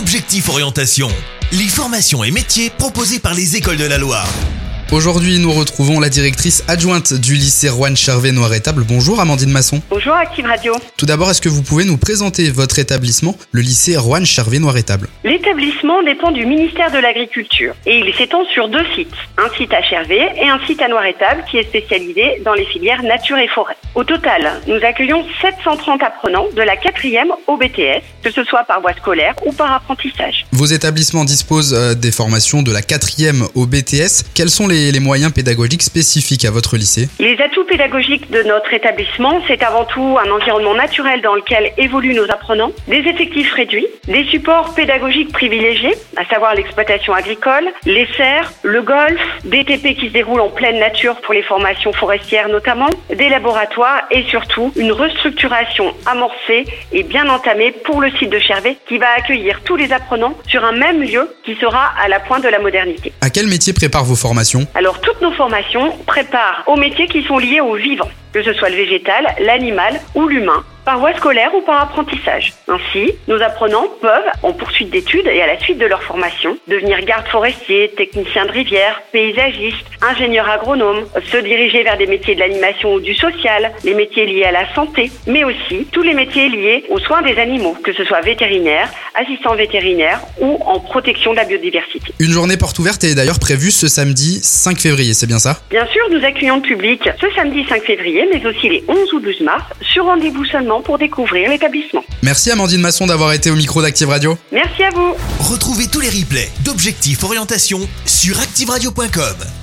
Objectif Orientation, les formations et métiers proposés par les écoles de la Loire. Aujourd'hui, nous retrouvons la directrice adjointe du lycée Rouen Charvet Noiretable. Bonjour Amandine Masson. Bonjour Active Radio. Tout d'abord, est-ce que vous pouvez nous présenter votre établissement, le lycée Rouen Charvet Noiretable L'établissement dépend du ministère de l'Agriculture et il s'étend sur deux sites, un site à Chervé et un site à Noiretable qui est spécialisé dans les filières nature et forêt. Au total, nous accueillons 730 apprenants de la 4e au BTS, que ce soit par voie scolaire ou par apprentissage. Vos établissements disposent euh, des formations de la 4e au BTS. Quels sont les, les moyens pédagogiques spécifiques à votre lycée Les atouts pédagogiques de notre établissement, c'est avant tout un environnement naturel dans lequel évoluent nos apprenants, des effectifs réduits, des supports pédagogiques privilégiés, à savoir l'exploitation agricole, les serres, le golf, des TP qui se déroulent en pleine nature pour les formations forestières notamment, des laboratoires et surtout une restructuration amorcée et bien entamée pour le site de Chervé qui va accueillir tous les apprenants sur un même lieu qui sera à la pointe de la modernité. À quel métier préparent vos formations? Alors toutes nos formations préparent aux métiers qui sont liés au vivant, que ce soit le végétal, l'animal ou l'humain par voie scolaire ou par apprentissage. Ainsi, nos apprenants peuvent, en poursuite d'études et à la suite de leur formation, devenir garde forestier, technicien de rivière, paysagiste, ingénieur agronome, se diriger vers des métiers de l'animation ou du social, les métiers liés à la santé, mais aussi tous les métiers liés aux soins des animaux, que ce soit vétérinaire, assistant vétérinaire ou en protection de la biodiversité. Une journée porte ouverte est d'ailleurs prévue ce samedi 5 février, c'est bien ça? Bien sûr, nous accueillons le public ce samedi 5 février, mais aussi les 11 ou 12 mars, sur rendez-vous seulement pour découvrir l'établissement. Merci Amandine Masson d'avoir été au micro d'Active Radio. Merci à vous. Retrouvez tous les replays d'Objectif Orientation sur activeradio.com.